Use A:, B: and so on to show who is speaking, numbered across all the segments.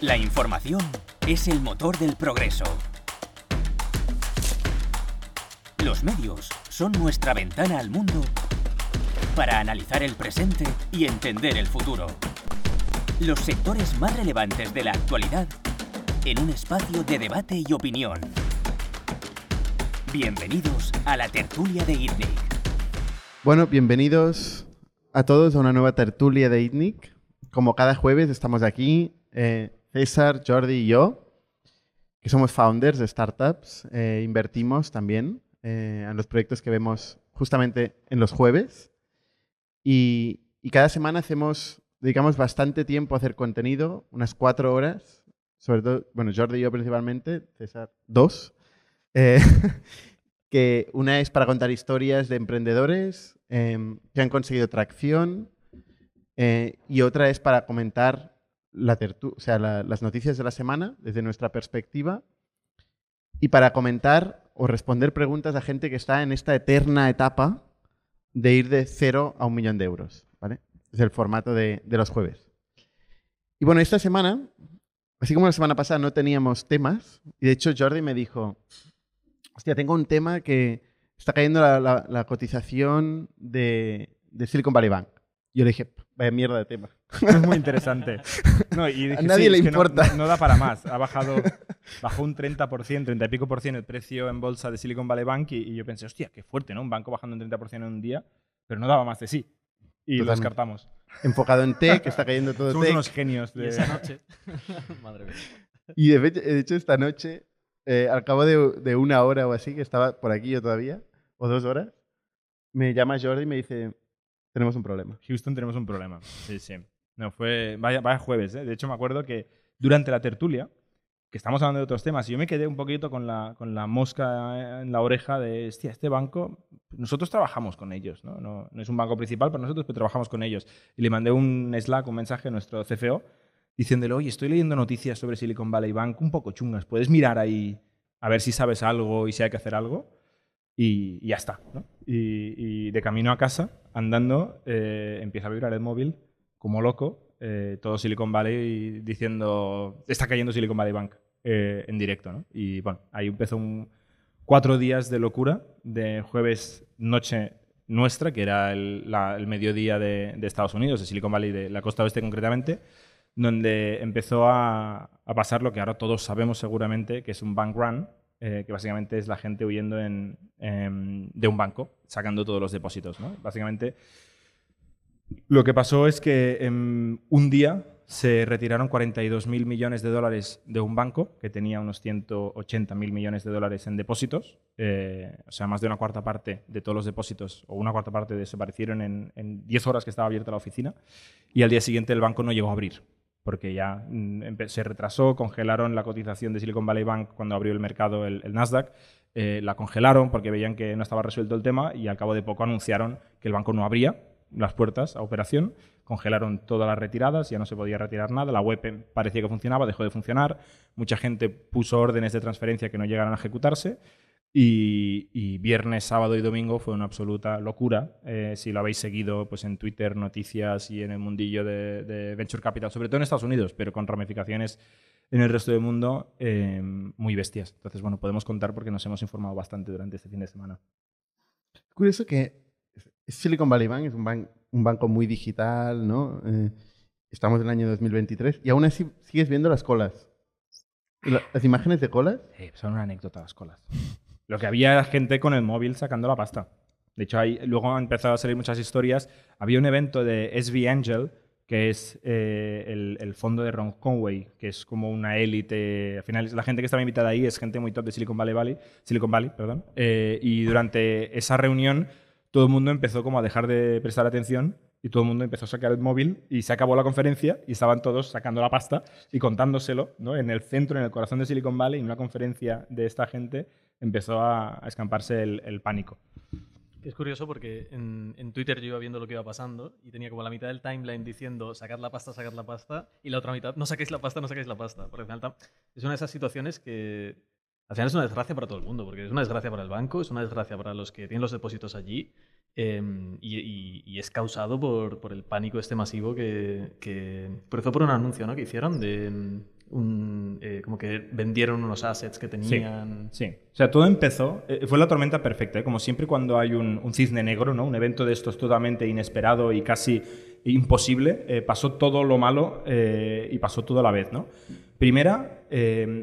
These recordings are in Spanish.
A: La información es el motor del progreso. Los medios son nuestra ventana al mundo para analizar el presente y entender el futuro. Los sectores más relevantes de la actualidad en un espacio de debate y opinión. Bienvenidos a la tertulia de ITNIC.
B: Bueno, bienvenidos a todos a una nueva tertulia de ITNIC. Como cada jueves estamos aquí, eh, César, Jordi y yo, que somos founders de startups, eh, invertimos también eh, en los proyectos que vemos justamente en los jueves. Y, cada semana hacemos, dedicamos bastante tiempo a hacer contenido, unas cuatro horas, sobre todo, bueno, Jordi y yo principalmente, César, dos. Eh, que una es para contar historias de emprendedores em, que han conseguido tracción y otra es para comentar las noticias de la semana desde nuestra perspectiva y para comentar o responder preguntas a gente que está en esta eterna etapa de ir de cero a un millón de euros. ¿vale? Es el formato de, de los jueves. Y bueno, esta semana, así como la semana pasada no teníamos temas, y de hecho Jordi me dijo, hostia, tengo un tema que está cayendo la cotización de, de Silicon Valley Bank. Yo le dije, vaya mierda de tema.
C: Es muy interesante. No, y dije,
B: nadie
C: sí,
B: le importa.
C: No, no da para más. Ha bajado, bajó un 30%, 30 y pico por ciento el precio en bolsa de Silicon Valley Bank y, y yo pensé, hostia, qué fuerte, ¿no? Un banco bajando un 30% en un día, pero no daba más de sí. Y lo descartamos.
B: Enfocado en tech, está cayendo todo
C: Somos
B: tech.
C: unos genios.
D: Y
C: De...
D: esa noche. Madre mía.
B: Y de hecho, de hecho, esta noche, eh, al cabo de, de una hora o así, que estaba por aquí yo todavía, o dos horas, me llama Jordi y me dice, tenemos un problema.
C: Houston tenemos un problema. Sí, sí. No, fue. Vaya, vaya jueves, ¿eh? De hecho, me acuerdo que durante la tertulia, que estamos hablando de otros temas, y yo me quedé un poquito con la, con la mosca en la oreja de, hostia, este banco, nosotros trabajamos con ellos, ¿no? No, no es un banco principal para nosotros, pero trabajamos con ellos. Y le mandé un Slack, un mensaje a nuestro CFO, diciéndole, oye, estoy leyendo noticias sobre Silicon Valley Bank un poco chungas, ¿puedes mirar ahí a ver si sabes algo y si hay que hacer algo? Y, ya está. y de camino a casa, andando, eh, empieza a vibrar el móvil como loco, eh, todo Silicon Valley diciendo, está cayendo Silicon Valley Bank eh, en directo. ¿no? Y bueno, ahí empezó cuatro días de locura, de jueves noche nuestra, que era el, la- el mediodía de, Estados Unidos, de Silicon Valley, de la costa oeste concretamente, donde empezó a pasar lo que ahora todos sabemos seguramente, que es un bank run, eh, que básicamente es la gente huyendo en- em, de un banco, sacando todos los depósitos. Básicamente, lo que pasó es que en un día se retiraron 42.000 millones de dólares de un banco que tenía unos 180.000 millones de dólares en depósitos. eh, o sea, más de una cuarta parte de todos los depósitos, o una cuarta parte desaparecieron en, en 10 horas que estaba abierta la oficina. Y al día siguiente el banco no llegó a abrir, porque ya mm, se retrasó, congelaron la cotización de Silicon Valley Bank cuando abrió el mercado el, Nasdaq. eh, la congelaron porque veían que no estaba resuelto el tema y al cabo de poco anunciaron que el banco no abría las puertas a operación, congelaron todas las retiradas, ya no se podía retirar nada, la web parecía que funcionaba, dejó de funcionar, mucha gente puso órdenes de transferencia que no llegaron a ejecutarse y, y viernes, sábado y domingo fue una absoluta locura. Eh, si lo habéis seguido pues, en Twitter, noticias y en el mundillo de, de Venture Capital, sobre todo en Estados Unidos, pero con ramificaciones en el resto del mundo eh, muy bestias. Entonces, bueno, podemos contar porque nos hemos informado bastante durante este fin de semana.
B: Es curioso que Silicon Valley Bank es un, ban- un banco muy digital, ¿no? Eh, estamos en el año 2023 y aún así sigues viendo las colas. Las imágenes de colas.
C: Eh, son una anécdota las colas. Lo que había era gente con el móvil sacando la pasta. De hecho, hay, luego han empezado a salir muchas historias. Había un evento de SV Angel, que es eh, el, el fondo de Ron Conway, que es como una élite. Al final, la gente que estaba invitada ahí es gente muy top de Silicon Valley, Valley Silicon Valley, perdón. Eh, y durante esa reunión, todo el mundo empezó como a dejar de prestar atención y todo el mundo empezó a sacar el móvil y se acabó la conferencia y estaban todos sacando la pasta y contándoselo ¿no? en el centro, en el corazón de Silicon Valley, en una conferencia de esta gente, empezó a, escamparse el, pánico.
D: Es curioso porque en, Twitter yo iba viendo lo que iba pasando y tenía como la mitad del timeline diciendo sacad la pasta, sacad la pasta y la otra mitad no saquéis la pasta, no saquéis la pasta. Porque al final es una de esas situaciones que al final es una desgracia para todo el mundo, porque es una desgracia para el banco, es una desgracia para los que tienen los depósitos allí eh, y, es causado por, el pánico este masivo que, que... Por eso por un anuncio ¿no? que hicieron de, un, eh, como que vendieron unos assets que tenían.
C: Sí, o sea, todo empezó, eh, fue la tormenta perfecta, ¿eh? como siempre cuando hay un, un cisne negro, ¿no? un evento de estos totalmente inesperado y casi imposible, pasó todo lo malo y pasó todo a la vez. ¿no? Primera,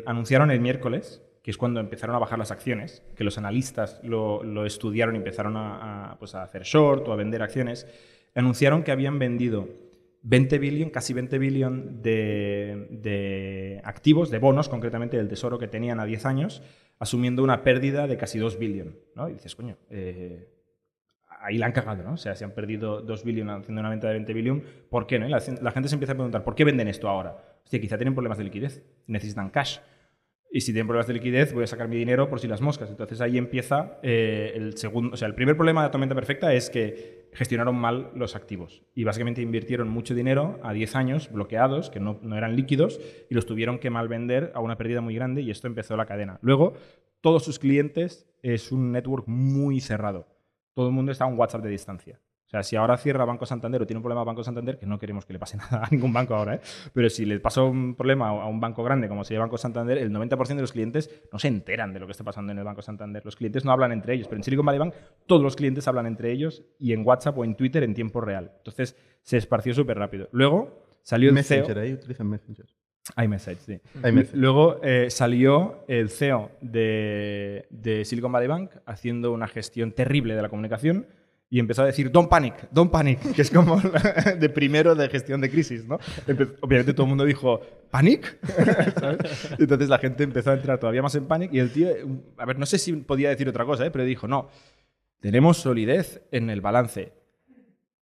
C: anunciaron el miércoles, que es cuando empezaron a bajar las acciones, que los analistas lo, lo estudiaron y empezaron a, a, pues a hacer short o a vender acciones, anunciaron que habían vendido 20 billion, casi 20 billion de, de, activos, de bonos, concretamente del tesoro que tenían a 10 años, asumiendo una pérdida de casi 2 billion. ¿no? Y dices, coño, eh, ahí la han cagado, ¿no? O sea, se han perdido 2 billion haciendo una venta de 20 billion, ¿por qué no? La, gente se empieza a preguntar, ¿por qué venden esto ahora? Hostia, quizá tienen problemas de liquidez, necesitan cash. Y si tienen problemas de liquidez, voy a sacar mi dinero por si las moscas. Entonces ahí empieza eh, el segundo. O sea, el primer problema de la tormenta perfecta es que gestionaron mal los activos. Y básicamente invirtieron mucho dinero a 10 años bloqueados, que no, no eran líquidos, y los tuvieron que mal vender a una pérdida muy grande, y esto empezó la cadena. Luego, todos sus clientes es un network muy cerrado. Todo el mundo está a un WhatsApp de distancia. Sea, si ahora cierra Banco Santander o tiene un problema Banco Santander, que no queremos que le pase nada a ningún banco ahora, ¿eh? pero si le pasó un problema a un banco grande como sería Banco Santander, el 90% de los clientes no se enteran de lo que está pasando en el Banco Santander. Los clientes no hablan entre ellos, pero en Silicon Valley Bank todos los clientes hablan entre ellos y en WhatsApp o en Twitter en tiempo real. Entonces se esparció súper rápido. Luego salió el
B: Messenger,
C: CEO...
B: ahí utilizan Messenger.
C: iMessage, sí.
B: iMessage.
C: Luego eh, salió el CEO de, de Silicon Valley Bank haciendo una gestión terrible de la comunicación y empezó a decir don't panic, don't panic, que es como de primero de gestión de crisis, ¿no? Obviamente todo el mundo dijo panic, ¿sabes? Entonces la gente empezó a entrar todavía más en panic y el tío, a ver, no sé si podía decir otra cosa, ¿eh? pero dijo, no, tenemos solidez en el balance,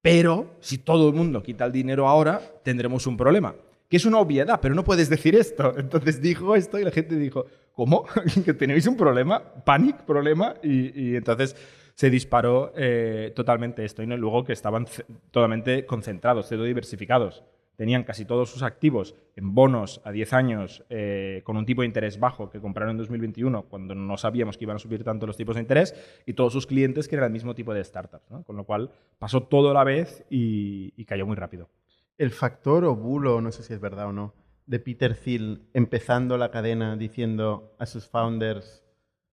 C: pero si todo el mundo quita el dinero ahora, tendremos un problema. Que es una obviedad, pero no puedes decir esto. Entonces dijo esto y la gente dijo, ¿cómo? ¿Que tenéis un problema? ¿Panic? ¿Problema? Y, y entonces se disparó eh, totalmente esto. Y luego que estaban totalmente concentrados, cero diversificados. Tenían casi todos sus activos en bonos a 10 años eh, con un tipo de interés bajo que compraron en 2021 cuando no sabíamos que iban a subir tanto los tipos de interés y todos sus clientes que eran el mismo tipo de startups. Con lo cual pasó todo a la vez y, y cayó muy rápido.
B: El factor o bulo, no sé si es verdad o no, de Peter Thiel empezando la cadena diciendo a sus founders,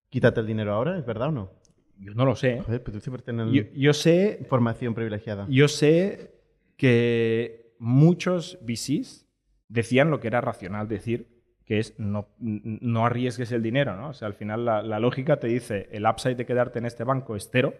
B: quítate el dinero ahora, ¿es verdad o no?
C: Yo no lo sé.
B: Joder, pero tú siempre tienes
C: yo, yo, sé
B: información privilegiada.
C: Yo sé que muchos VCs decían lo que era racional decir, que es no, no arriesgues el dinero. ¿no? O sea, al final la, la, lógica te dice el upside de quedarte en este banco es cero,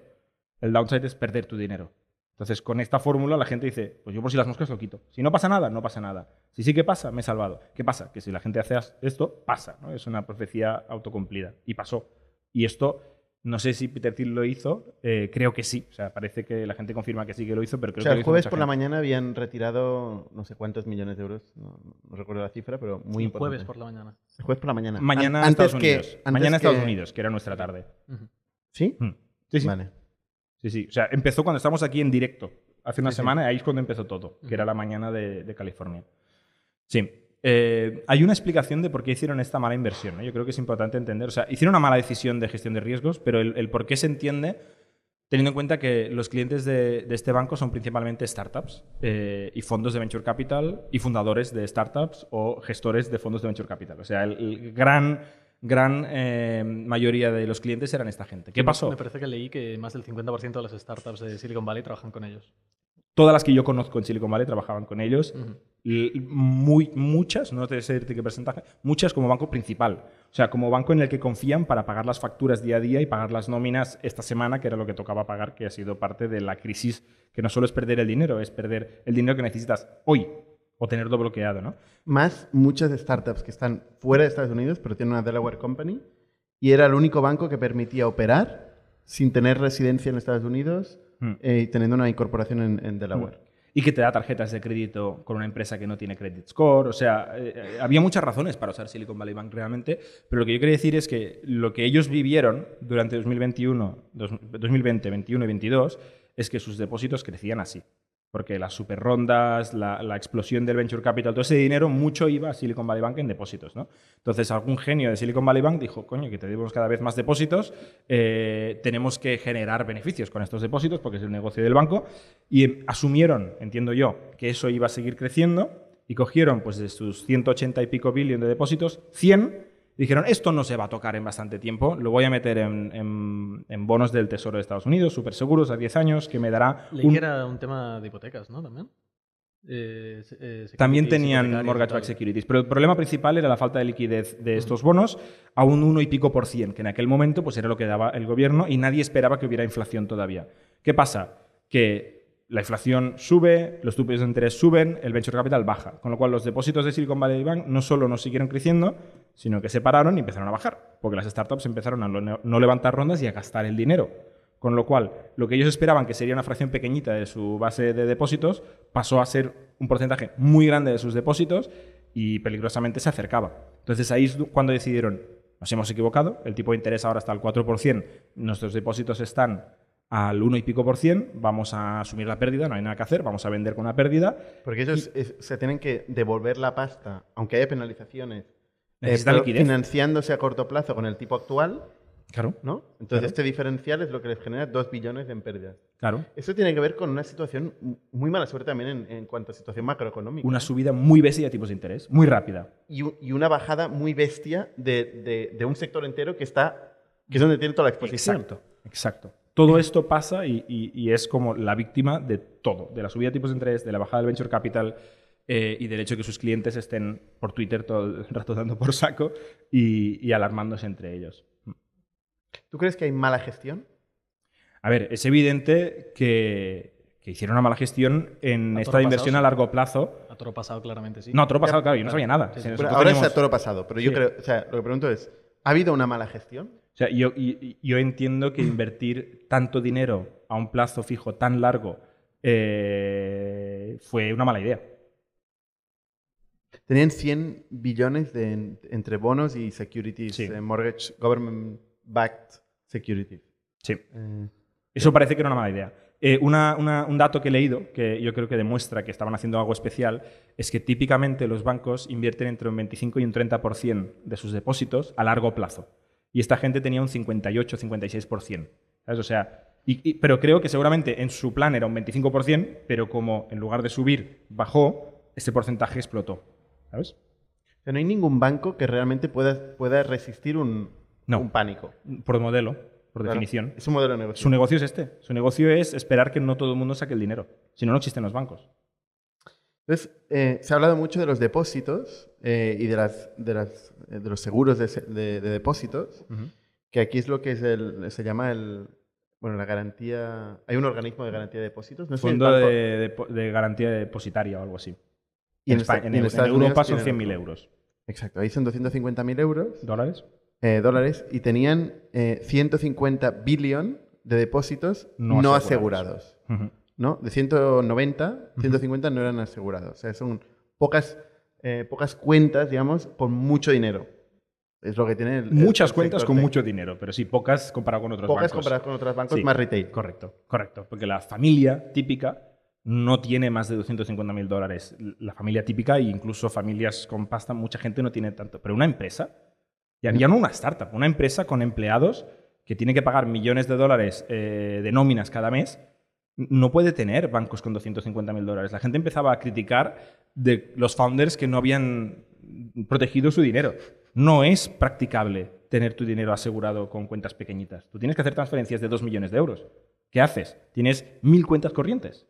C: el downside es perder tu dinero. Entonces, con esta fórmula la gente dice, pues yo por si las moscas lo quito. Si no pasa nada, no pasa nada. Si sí que pasa, me he salvado. ¿Qué pasa? Que si la gente hace esto, pasa. ¿no? Es una profecía autocumplida. Y pasó. Y esto no sé si Peter Thiel lo hizo, eh, creo que sí. O sea, parece que la gente confirma que sí que lo hizo, pero creo
B: o sea,
C: que
B: el jueves por gente. la mañana habían retirado no sé cuántos millones de euros, no, no recuerdo la cifra, pero muy
D: el
B: importante.
D: jueves por la mañana.
B: El jueves por la mañana.
C: Mañana An Estados Unidos. Que, mañana que... Estados Unidos, que era nuestra tarde.
B: Uh -huh. ¿Sí?
C: Mm. Sí, sí.
B: Vale.
C: Sí, sí. O sea, empezó cuando estábamos aquí en directo. Hace una
B: Sí, sí.
C: semana, ahí es cuando empezó todo, que era la mañana de, de California. Sí. Eh, hay una explicación de por qué hicieron esta mala inversión. ¿no? Yo creo que es importante entender. O sea, hicieron una mala decisión de gestión de riesgos, pero el, el por qué se entiende teniendo en cuenta que los clientes de, de este banco son principalmente startups eh, y fondos de venture capital y fundadores de startups o gestores de fondos de venture capital. O sea, el, el gran gran eh, mayoría de los clientes eran esta gente. ¿Qué pasó?
D: Me parece que leí que más del 50% de las startups de Silicon Valley trabajan con ellos.
C: Todas las que yo conozco en Silicon Valley trabajaban con ellos. Uh -huh. Muy, muchas, no te sé decirte qué porcentaje, muchas como banco principal. O sea, como banco en el que confían para pagar las facturas día a día y pagar las nóminas esta semana, que era lo que tocaba pagar, que ha sido parte de la crisis, que no solo es perder el dinero, es perder el dinero que necesitas hoy o tenerlo bloqueado, ¿no?
B: Más muchas startups que están fuera de Estados Unidos, pero tienen una Delaware Company, y era el único banco que permitía operar sin tener residencia en Estados Unidos mm. eh, y teniendo una incorporación en, en Delaware. Mm.
C: Y que te da tarjetas de crédito con una empresa que no tiene credit score. O sea, eh, había muchas razones para usar Silicon Valley Bank realmente, pero lo que yo quería decir es que lo que ellos vivieron durante 2021, 2020, 2021 y 2022 es que sus depósitos crecían así porque las super rondas, la, explosión del venture capital, todo ese dinero, mucho iba a Silicon Valley Bank en depósitos. ¿no? Entonces, algún genio de Silicon Valley Bank dijo, coño, que tenemos cada vez más depósitos, eh, tenemos que generar beneficios con estos depósitos, porque es el negocio del banco, y asumieron, entiendo yo, que eso iba a seguir creciendo, y cogieron pues de sus 180 y pico billones de depósitos, 100 dijeron, esto no se va a tocar en bastante tiempo, lo voy a meter en, en- en bonos del Tesoro de Estados Unidos, súper seguros, a 10 años, que me dará...
D: Leí
C: un-
D: que era un tema de hipotecas, ¿no? También. Eh, eh,
C: También tenían mortgage-backed
D: tal.
C: securities, pero el problema principal era la falta de liquidez de estos bonos a un 1 y pico por cien, que en aquel momento pues, era lo que daba el gobierno y nadie esperaba que hubiera inflación todavía. ¿Qué pasa? Que la inflación sube, los tipos de interés suben, el venture capital baja, con lo cual los depósitos de Silicon Valley Bank no solo no siguieron creciendo, sino que se pararon y empezaron a bajar, porque las startups empezaron a no levantar rondas y a gastar el dinero. Con lo cual, lo que ellos esperaban que sería una fracción pequeñita de su base de depósitos pasó a ser un porcentaje muy grande de sus depósitos y peligrosamente se acercaba. Entonces ahí es cuando decidieron, nos hemos equivocado, el tipo de interés ahora está al 4%, nuestros depósitos están al 1 y pico por cien, vamos a asumir la pérdida, no hay nada que hacer, vamos a vender con una pérdida.
B: Porque ellos es- se tienen que devolver la pasta, aunque haya penalizaciones, eh, financiándose a corto plazo con el tipo actual,
C: Claro,
B: ¿no? Entonces
C: Claro.
B: este diferencial es lo que les genera 2 billones en pérdidas.
C: claro.
B: Eso tiene que ver con una situación muy mala suerte también en, en cuanto a situación macroeconómica.
C: Una subida muy bestia de tipos de interés, muy rápida.
B: y, una bajada muy bestia de, de- de un sector entero que está que es donde tiene toda la exposición.
C: Exacto, exacto. Todo esto pasa y, y- y es como la víctima de todo, de la subida de tipos de interés, de la bajada del venture capital eh, y del hecho de que sus clientes estén por Twitter todo el rato dando por saco y, y alarmándose entre ellos.
B: ¿Tú crees que hay mala gestión?
C: A ver, es evidente que, que hicieron una mala gestión en
D: A
C: esta
D: toro
C: inversión
D: pasado,
C: a largo plazo.
D: A toro pasado, claramente sí.
C: No, todo lo pasado, claro, yo no sabía nada.
D: Sí,
C: Si
D: sí.
C: nosotros
B: Bueno, ahora
C: teníamos-
B: está todo pasado, pero yo
C: Sí.
B: creo, o sea, lo que pregunto es, ¿ha habido una mala gestión?
C: O sea, yo, yo entiendo que invertir tanto dinero a un plazo fijo tan largo eh, fue una mala idea.
B: Tenían 100 billones de, en- entre bonos y securities,
C: Sí.
B: eh, mortgage, government-backed securities.
C: Sí.
B: Eh,
C: Eso parece que era una mala idea. Eh, una- una- un dato que he leído, que yo creo que demuestra que estaban haciendo algo especial, es que típicamente los bancos invierten entre un 25 y un 30% de sus depósitos a largo plazo. Y esta gente tenía un 58-56%. ¿sabes? O sea, y- y- pero creo que seguramente en su plan era un 25%, pero como en lugar de subir bajó, ese porcentaje explotó. ¿Sabes?
B: o sea, no hay ningún banco que realmente pueda, pueda resistir un,
C: No.
B: un pánico.
C: Por modelo, por
B: Claro.
C: definición.
B: Es un modelo de negocio.
C: Su negocio es este. Su negocio es esperar que no todo el mundo saque el dinero. Si no, no existen los bancos.
B: Entonces, eh, se ha hablado mucho de los depósitos eh, y de, las, de, las, eh, de los seguros de, se- de- de depósitos, que aquí es lo que es el, se llama el, bueno, la garantía, hay un organismo de garantía de depósitos, no
C: Fondo
B: banco-
C: de, de- de garantía depositaria o algo así.
B: Y en,
C: Espa-
B: esta-
C: en
B: en
C: en Europa son
B: tienen
C: 100.000
B: otro.
C: euros.
B: Exacto, ahí son 250.000 euros,
C: ¿Dólares?
B: eh, dólares, y tenían eh, 150 billón de depósitos
C: No
B: no,
C: asegurados.
B: ¿no? De 190, 150 no eran asegurados. O sea, son pocas, eh, pocas cuentas, digamos, con mucho dinero. Es lo que tiene el,
C: Muchas
B: el
C: cuentas con mucho dinero, pero sí, pocas comparado con otros
B: Pocas
C: bancos.
B: comparadas con otros bancos
C: Sí,
B: más retail.
C: Correcto, correcto. Porque la familia típica no tiene más de 250.000 dólares. La familia típica e incluso familias con pasta, mucha gente no tiene tanto. Pero una empresa, ya, ya no una startup, una empresa con empleados que tiene que pagar millones de dólares eh, de nóminas cada mes, no puede tener bancos con 250.000 dólares. La gente empezaba a criticar de los founders que no habían protegido su dinero. No es practicable tener tu dinero asegurado con cuentas pequeñitas. Tú tienes que hacer transferencias de 2 millones de euros. ¿Qué haces? Tienes mil cuentas corrientes.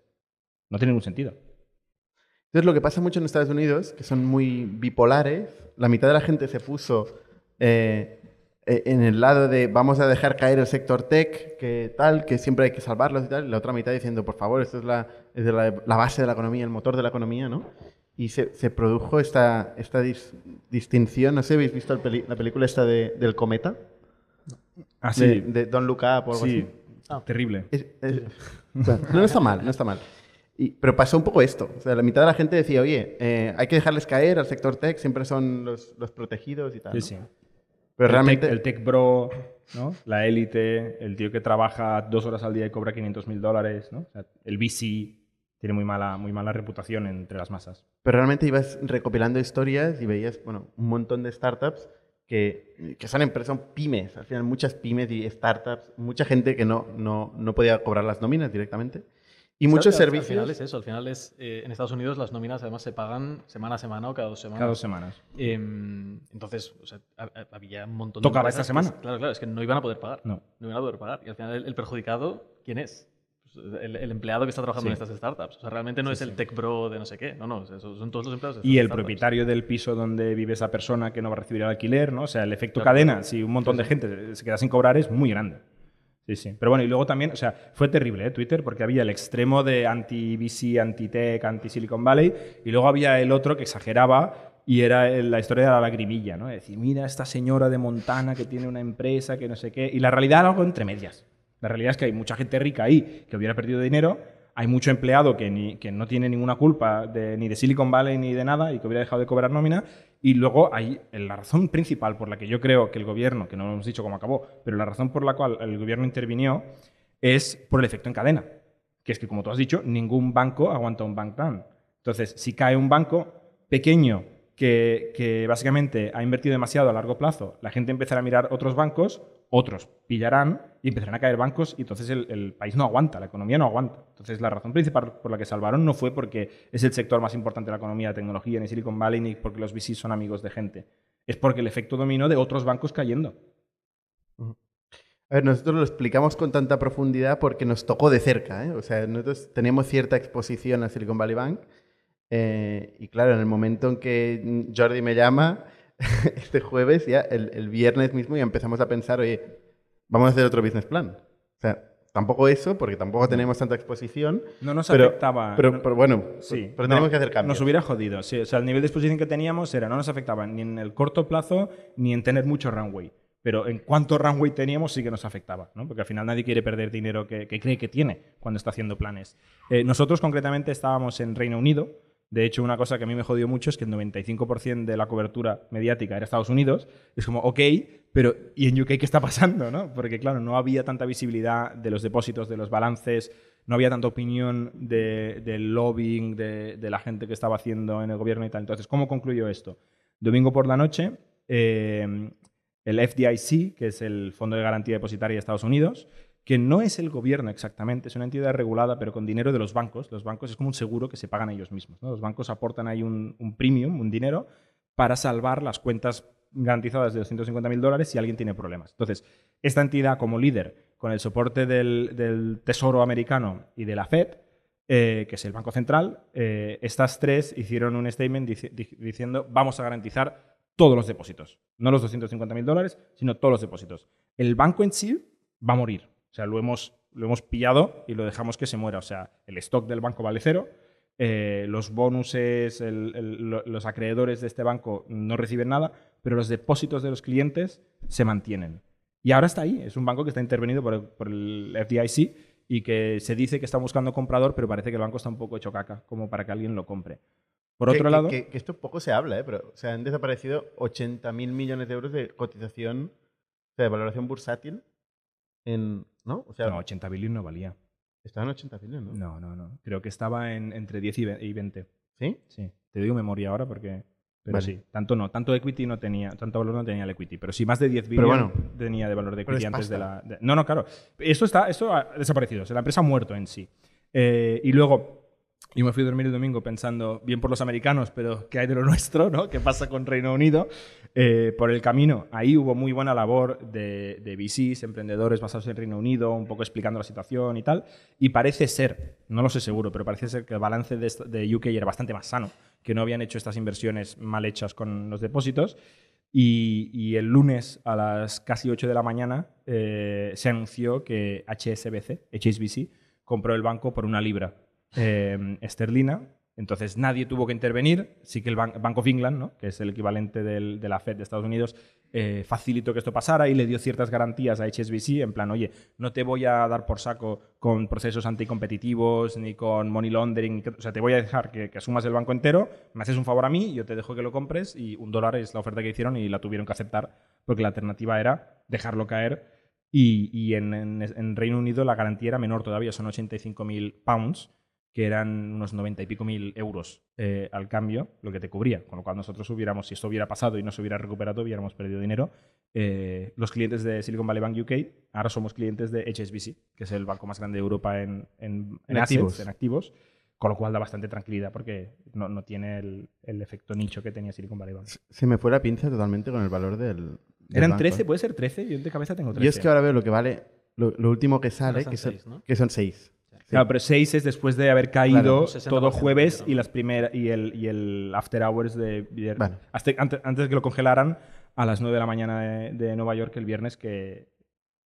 C: No tiene ningún sentido.
B: Entonces, lo que pasa mucho en Estados Unidos, que son muy bipolares, la mitad de la gente se puso eh, eh, en el lado de vamos a dejar caer el sector tech, que tal, que siempre hay que salvarlos y tal, y la otra mitad diciendo, por favor, esto es la, es de la, la base de la economía, el motor de la economía, ¿no? Y se, se produjo esta, esta dis- distinción, no sé, ¿habéis visto el peli- la película esta de- del cometa?
C: Así.
B: De, de Don't Look Up o algo
C: sí.
B: así.
D: Ah.
C: Terrible.
B: Es- es- o sea, no, no está mal, no está mal. Y- pero pasó un poco esto. O sea, la mitad de la gente decía, oye, eh, hay que dejarles caer al sector tech, siempre son los, los protegidos y tal.
C: Sí,
B: ¿no?
C: sí.
B: Pero
C: el
B: realmente,
C: Tech, el tech bro, ¿no? la élite, el tío que trabaja dos horas al día y cobra 500 mil dólares. ¿no? O sea, el VC tiene muy mala, muy mala reputación entre las masas.
B: pero realmente ibas recopilando historias y veías, bueno, un montón de startups que, que son empresas, son pymes, al final muchas pymes y startups, mucha gente que no, no, no podía cobrar las nóminas directamente. Y muchos
D: Al- Al
B: servicios.
D: final es eso. Al final es. eh, en Estados Unidos las nóminas además se pagan semana a semana o cada dos semanas.
C: Cada dos semanas.
D: Em, entonces, o sea, había un montón
C: ¿Tocaba
D: empresas
C: esta
D: que-
C: semana?
D: claro, claro, es que no iban a poder pagar.
C: No.
D: No iban a poder pagar. Y al final, el, el perjudicado, ¿quién es? Pues, el, el empleado que está trabajando
C: Sí.
D: en estas startups. O sea, realmente no
C: Sí,
D: es el
C: sí.
D: tech bro de no sé qué. No, no. son todos los empleados de
C: Y el
D: startups.
C: propietario del piso donde vive esa persona que no va a recibir el alquiler, ¿no? O sea, el efecto
D: Claro.
C: cadena, si un montón de gente se queda sin cobrar, es muy grande. Sí, sí. Pero bueno, y luego también, o sea, fue terrible, ¿eh? Twitter, porque había el extremo de anti-VC, anti-tech, anti-Silicon Valley, y luego había el otro que exageraba y era la historia de la lagrimilla, ¿no? Es decir, mira esta señora de Montana que tiene una empresa, que no sé qué. Y la realidad era algo entre medias. La realidad es que hay mucha gente rica ahí que hubiera perdido dinero, hay mucho empleado que, no tiene ninguna culpa ni de Silicon Valley ni de nada y que hubiera dejado de cobrar nómina. Y luego hay la razón principal por la que yo creo que el gobierno, que no lo hemos dicho cómo acabó, pero la razón por la cual el gobierno intervinió es por el efecto en cadena. Que es que, como tú has dicho, ningún banco aguanta un bank run. Entonces, si cae un banco pequeño que, que básicamente ha invertido demasiado a largo plazo, la gente empezará a mirar otros bancos, otros pillarán y empezarán a caer bancos y entonces el, el país no aguanta, la economía no aguanta. Entonces, la razón principal por la que salvaron no fue porque es el sector más importante de la economía de tecnología, ni Silicon Valley, ni porque los VCs son amigos de gente. Es porque el efecto dominó de otros bancos cayendo.
B: A ver, nosotros lo explicamos con tanta profundidad porque nos tocó de cerca, ¿eh? O sea, nosotros teníamos cierta exposición a Silicon Valley Bank eh, y claro, en el momento en que Jordi me llama, este jueves, ya el, el viernes mismo, ya empezamos a pensar, oye, vamos a hacer otro business plan. O sea, tampoco eso, porque tampoco tenemos tanta exposición,
C: No nos
B: pero,
C: afectaba.
B: pero,
C: no-
B: pero bueno,
C: Sí,
B: pero
C: no,
B: tenemos que hacer cambios.
C: Nos hubiera jodido. sí. O sea, el nivel de exposición que teníamos era no nos afectaba ni en el corto plazo ni en tener mucho runway. Pero en cuánto runway teníamos sí que nos afectaba, ¿no? porque al final nadie quiere perder dinero que, que cree que tiene cuando está haciendo planes. Eh, nosotros concretamente estábamos en Reino Unido. De hecho, una cosa que a mí me jodió mucho es que el 95% de la cobertura mediática era Estados Unidos. Es como, ok, pero ¿y en UK qué está pasando? ¿no? Porque claro, no había tanta visibilidad de los depósitos, de los balances, no había tanta opinión de- del lobbying de, de la gente que estaba haciendo en el gobierno y tal. Entonces, ¿cómo concluyó esto? Domingo por la noche, eh, el FDIC, que es el Fondo de Garantía Depositaria de Estados Unidos, que no es el gobierno exactamente, es una entidad regulada, pero con dinero de los bancos. Los bancos es como un seguro que se pagan ellos mismos. Los bancos aportan ahí un, un premium, un dinero, para salvar las cuentas garantizadas de 250 mil dólares si alguien tiene problemas. Entonces, esta entidad como líder, con el soporte del, del Tesoro americano y de la Fed, eh, que es el Banco Central, eh, estas tres hicieron un statement dici- di- diciendo vamos a garantizar todos los depósitos. No los 250 mil dólares, sino todos los depósitos. El banco en sí va a morir. O sea, lo hemos, lo hemos pillado y lo dejamos que se muera. O sea, el stock del banco vale cero. eh, los bonuses, el- el- lo- los acreedores de este banco no reciben nada, pero los depósitos de los clientes se mantienen. Y ahora está ahí. Es un banco que está intervenido por el, por el FDIC y que se dice que está buscando comprador, pero parece que el banco está un poco hecho caca, como para que alguien lo compre. Por otro
B: que-
C: lado,
B: Que, que esto poco se habla, ¿eh? Pero o sea, han desaparecido 80.000 millones de euros de cotización, o sea, de valoración bursátil en... ¿No? O sea,
C: no, 80 billion no valía.
B: estaban 80 billones, ¿no?
C: No, no, no. Creo que estaba en, entre 10 y ve- y 20.
B: ¿Sí?
C: Sí. Te digo memoria ahora porque... Pero
B: Vale.
C: sí, tanto no, tanto equity no tenía, tanto valor no tenía el equity, pero sí más de 10
B: Pero
C: billones
B: bueno,
C: tenía de valor de equity
B: es
C: antes de la... de- no, no, claro. Esto, está, esto ha desaparecido, o sea, la empresa ha muerto en sí. Eh, y luego, yo me fui a dormir el domingo pensando, bien por los americanos, pero ¿qué hay de lo nuestro? ¿no? ¿Qué pasa con Reino Unido? Eh, por el camino, ahí hubo muy buena labor de, de VCs, emprendedores basados en Reino Unido, un poco explicando la situación y tal. Y parece ser, no lo sé seguro, pero parece ser que el balance de, de UK era bastante más sano, que no habían hecho estas inversiones mal hechas con los depósitos. Y, y el lunes a las casi 8 de la mañana eh, se anunció que HSBC, HSBC compró el banco por una libra eh, esterlina. Entonces nadie tuvo que intervenir. Sí que el Ban- Bank of England, que es el equivalente de la Fed de Estados Unidos, eh, facilitó que esto pasara y le dio ciertas garantías a HSBC en plan, oye, no te voy a dar por saco con procesos anticompetitivos ni con money laundering, o sea, te voy a dejar que, asumas el banco entero, me haces un favor a mí, yo te dejo que lo compres y un dólar es la oferta que hicieron y la tuvieron que aceptar porque la alternativa era dejarlo caer y, y en, en- en Reino Unido la garantía era menor todavía, son 85.000 pounds que eran unos 90 y pico mil euros eh, al cambio, lo que te cubría. Con lo cual nosotros hubiéramos, si esto hubiera pasado y no se hubiera recuperado, hubiéramos perdido dinero. Eh, los clientes de Silicon Valley Bank UK, ahora somos clientes de HSBC, que es el banco más grande de Europa en, en,
B: En
C: assets,
B: activos.
C: en activos, con lo cual da bastante tranquilidad porque no, no tiene el, el efecto nicho que tenía Silicon Valley Bank.
B: Se me fue la pinza totalmente con el valor del. del
C: ¿Eran
B: banco,
C: 13?
B: ¿eh?
C: ¿Puede ser 13? Yo de cabeza tengo 13.
B: Yo es que ahora veo lo que vale, lo, lo último que sale, que son, que son 6.
C: Claro, pero 6 es después de haber caído
D: un 60%
C: todo jueves y las primeras y el, y el after hours de viernes.
B: Bueno.
C: Hasta- antes, antes de que lo congelaran a las 9 de la mañana de, de Nueva York el viernes que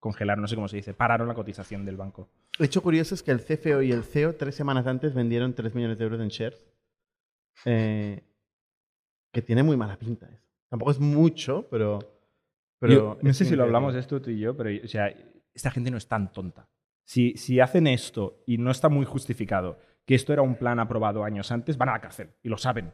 C: congelaron, no sé cómo se dice, pararon la cotización del banco.
B: El hecho curioso es que el CFO y el CEO tres semanas antes vendieron 3 millones de euros en shares. Eh, que tiene muy mala pinta eso. Tampoco es mucho, pero. pero
C: Yo no sé si lo hablamos esto tú y yo, pero o sea, esta gente no es tan tonta. Si, hacen esto y no está muy justificado, que esto era un plan aprobado años antes, van a la cárcel y lo saben.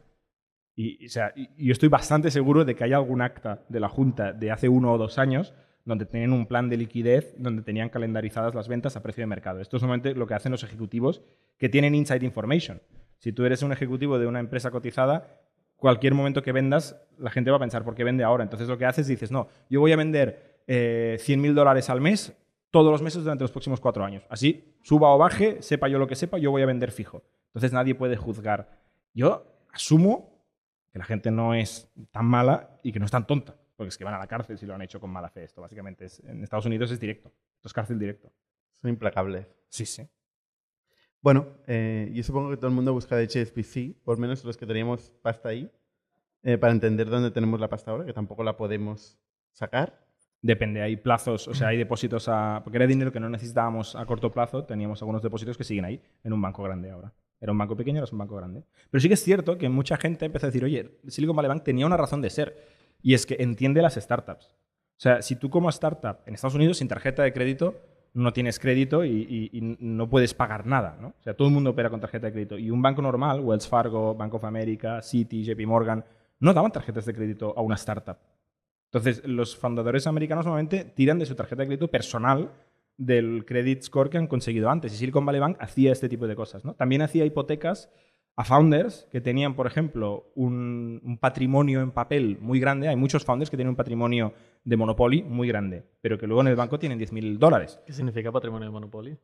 C: Y, yo estoy bastante seguro de que hay algún acta de la Junta de hace uno o dos años donde tenían un plan de liquidez, donde tenían calendarizadas las ventas a precio de mercado. Esto es normalmente lo que hacen los ejecutivos que tienen inside information. Si tú eres un ejecutivo de una empresa cotizada, cualquier momento que vendas, la gente va a pensar, ¿por qué vende ahora? Entonces lo que haces dices, no, yo voy a vender eh, 100.000 dólares al mes todos los meses durante los próximos cuatro años. Así, suba o baje, sepa yo lo que sepa, yo voy a vender fijo. Entonces nadie puede juzgar. Yo asumo que la gente no es tan mala y que no es tan tonta, porque es que van a la cárcel si lo han hecho con mala fe. Esto básicamente es, en Estados Unidos es directo. Esto es cárcel directo.
B: Son implacables.
C: Sí, sí.
B: Bueno, eh, yo supongo que todo el mundo busca de HSBC, por lo menos los que teníamos pasta ahí, eh, para entender dónde tenemos la pasta ahora, que tampoco la podemos sacar.
C: Depende, hay plazos, o sea, hay depósitos a. Porque era dinero que no necesitábamos a corto plazo, teníamos algunos depósitos que siguen ahí, en un banco grande ahora. Era un banco pequeño, ahora es un banco grande. Pero sí que es cierto que mucha gente empezó a decir, oye, Silicon Valley Bank tenía una razón de ser, y es que entiende las startups. O sea, si tú como startup en Estados Unidos sin tarjeta de crédito no tienes crédito y, y- y no puedes pagar nada, ¿no? O sea, todo el mundo opera con tarjeta de crédito. Y un banco normal, Wells Fargo, Bank of America, Citi, JP Morgan, no daban tarjetas de crédito a una startup. Entonces, los fundadores americanos normalmente tiran de su tarjeta de crédito personal del credit score que han conseguido antes. Y Silicon Valley Bank hacía este tipo de cosas. ¿no? También hacía hipotecas a founders que tenían, por ejemplo, un, un patrimonio en papel muy grande. Hay muchos founders que tienen un patrimonio de Monopoly muy grande, pero que luego en el banco tienen 10.000 dólares.
D: ¿Qué significa patrimonio de Monopoly?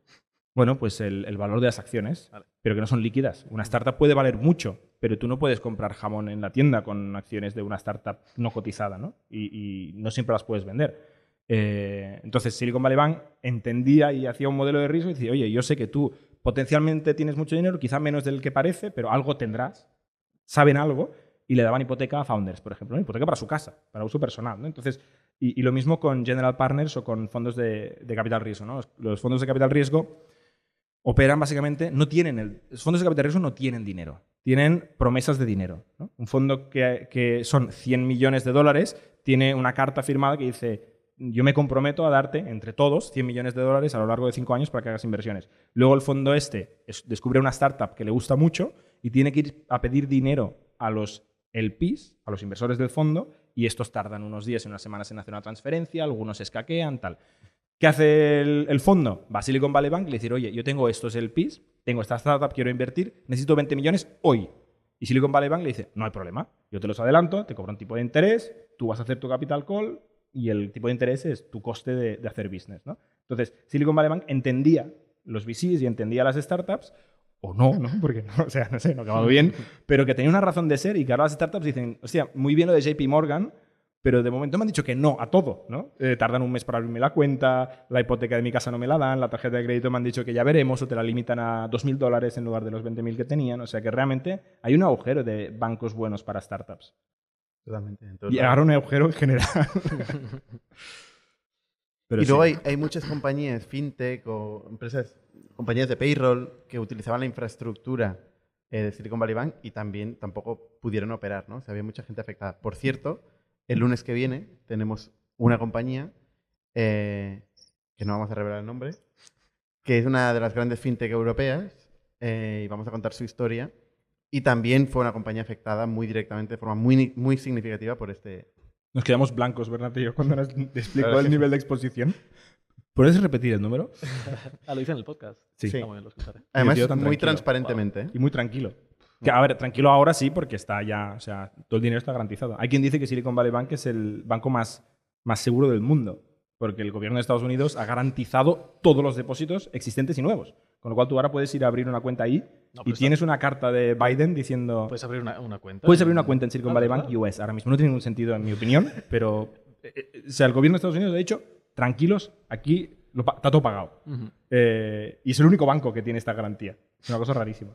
C: Bueno, pues el, el valor de las acciones,
D: Vale.
C: pero que no son líquidas. Una startup puede valer mucho, pero tú no puedes comprar jamón en la tienda con acciones de una startup no cotizada, ¿no? Y, y no siempre las puedes vender. Eh, entonces, Silicon Valley Bank entendía y hacía un modelo de riesgo y decía, oye, yo sé que tú potencialmente tienes mucho dinero, quizá menos del que parece, pero algo tendrás, saben algo, y le daban hipoteca a founders, por ejemplo, ¿no? hipoteca para su casa, para uso personal. ¿no? Entonces, y, y lo mismo con General Partners o con fondos de, de capital riesgo. ¿no? Los, los fondos de capital riesgo operan básicamente, no tienen el, los fondos de capital riesgo no tienen dinero, tienen promesas de dinero. Un fondo que, que son 100 millones de dólares tiene una carta firmada que dice, yo me comprometo a darte entre todos 100 millones de dólares a lo largo de 5 años para que hagas inversiones. Luego el fondo este es- descubre una startup que le gusta mucho y tiene que ir a pedir dinero a los LPs, a los inversores del fondo, y estos tardan unos días y unas semanas en hacer una transferencia, algunos escaquean, tal. ¿Qué hace el, el fondo? Va a Silicon Valley Bank y le dice, oye, yo tengo estos LPs, tengo esta startup, quiero invertir, necesito 20 millones hoy. Y Silicon Valley Bank le dice, no hay problema, yo te los adelanto, te cobro un tipo de interés, tú vas a hacer tu capital call y el tipo de interés es tu coste de, de hacer business. ¿no? Entonces, Silicon Valley Bank entendía los VCs y entendía las startups, o no, ¿no? Porque, no, o sea, no sé, no ha acabado bien, pero que tenía una razón de ser y que ahora las startups dicen, hostia, muy bien lo de JP Morgan, pero de momento me han dicho que no a todo, ¿no? Eh, tardan un mes para abrirme la cuenta, la hipoteca de mi casa no me la dan, la tarjeta de crédito me han dicho que ya veremos o te la limitan a 2.000 dólares en lugar de los 20.000 que tenían. O sea que realmente hay un agujero de bancos buenos para startups.
B: Totalmente.
C: Y ahora un agujero en general. Pero
B: y luego
C: sí.
B: hay, hay muchas compañías fintech o empresas, compañías de payroll que utilizaban la infraestructura eh, de Silicon Valley Bank y también tampoco pudieron operar, ¿no? O sea, había mucha gente afectada. Por cierto, el lunes que viene tenemos una compañía eh, que no vamos a revelar el nombre, que es una de las grandes fintech europeas eh, y vamos a contar su historia. Y también fue una compañía afectada muy directamente, de forma muy, muy significativa por este,
C: Nos quedamos blancos, Bernat y yo, cuando nos explicó
B: Claro
C: el nivel de exposición. ¿Puedes repetir el número?
D: Ah, lo hice en el podcast.
C: Sí.
B: Sí.
D: Está muy bien, lo escucharé.
B: Además, muy transparentemente. ¿eh?
C: Y muy tranquilo. Que, a ver, tranquilo ahora sí, porque está ya, o sea, todo el dinero está garantizado. Hay quien dice que Silicon Valley Bank es el banco más, más seguro del mundo, porque el gobierno de Estados Unidos ha garantizado todos los depósitos existentes y nuevos. Con lo cual tú ahora puedes ir a abrir una cuenta ahí
D: No,
C: y tienes una carta de Biden diciendo...
D: Puedes abrir una, una cuenta.
C: Puedes abrir una cuenta en Silicon
D: Ah,
C: Valley. Bank US ahora mismo. No tiene ningún sentido, en mi opinión, pero. eh, eh, o sea, el gobierno de Estados Unidos ha dicho: tranquilos, aquí lo está todo pagado. Eh, y es el único banco que tiene esta garantía. Es una cosa rarísima.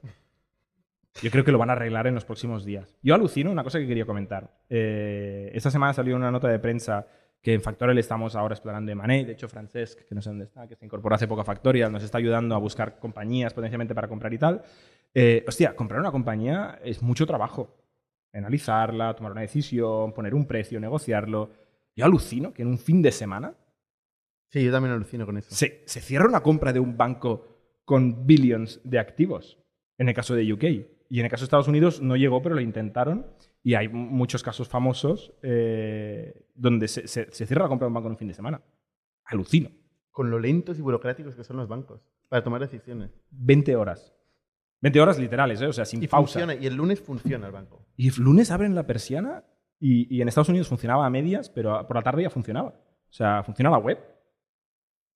C: Yo creo que lo van a arreglar en los próximos días. Yo alucino una cosa que quería comentar. Eh, esta semana salió una nota de prensa que en Factorial estamos ahora explorando M&A. De hecho, Francesc, que no sé dónde está, que se incorporó hace poco a Factorial, nos está ayudando a buscar compañías potencialmente para comprar y tal. Eh, hostia, comprar una compañía es mucho trabajo. Analizarla, tomar una decisión, poner un precio, negociarlo. Yo alucino que en un fin de semana
B: Sí, yo también alucino con eso.
C: se, se cierra una compra de un banco con billions de activos, en el caso de UK. Y en el caso de Estados Unidos no llegó, pero lo intentaron. Y hay muchos casos famosos eh, donde se, se- se cierra la compra de un banco en un fin de semana. Alucino.
B: Con lo lentos y burocráticos que son los bancos para tomar decisiones.
C: 20 horas. 20 horas literales, ¿eh? o sea, sin
B: Y
C: pausa.
B: funciona, y el lunes funciona el banco.
C: Y el lunes abren la persiana y, y en Estados Unidos funcionaba a medias, pero por la tarde ya funcionaba. O sea, funciona la web,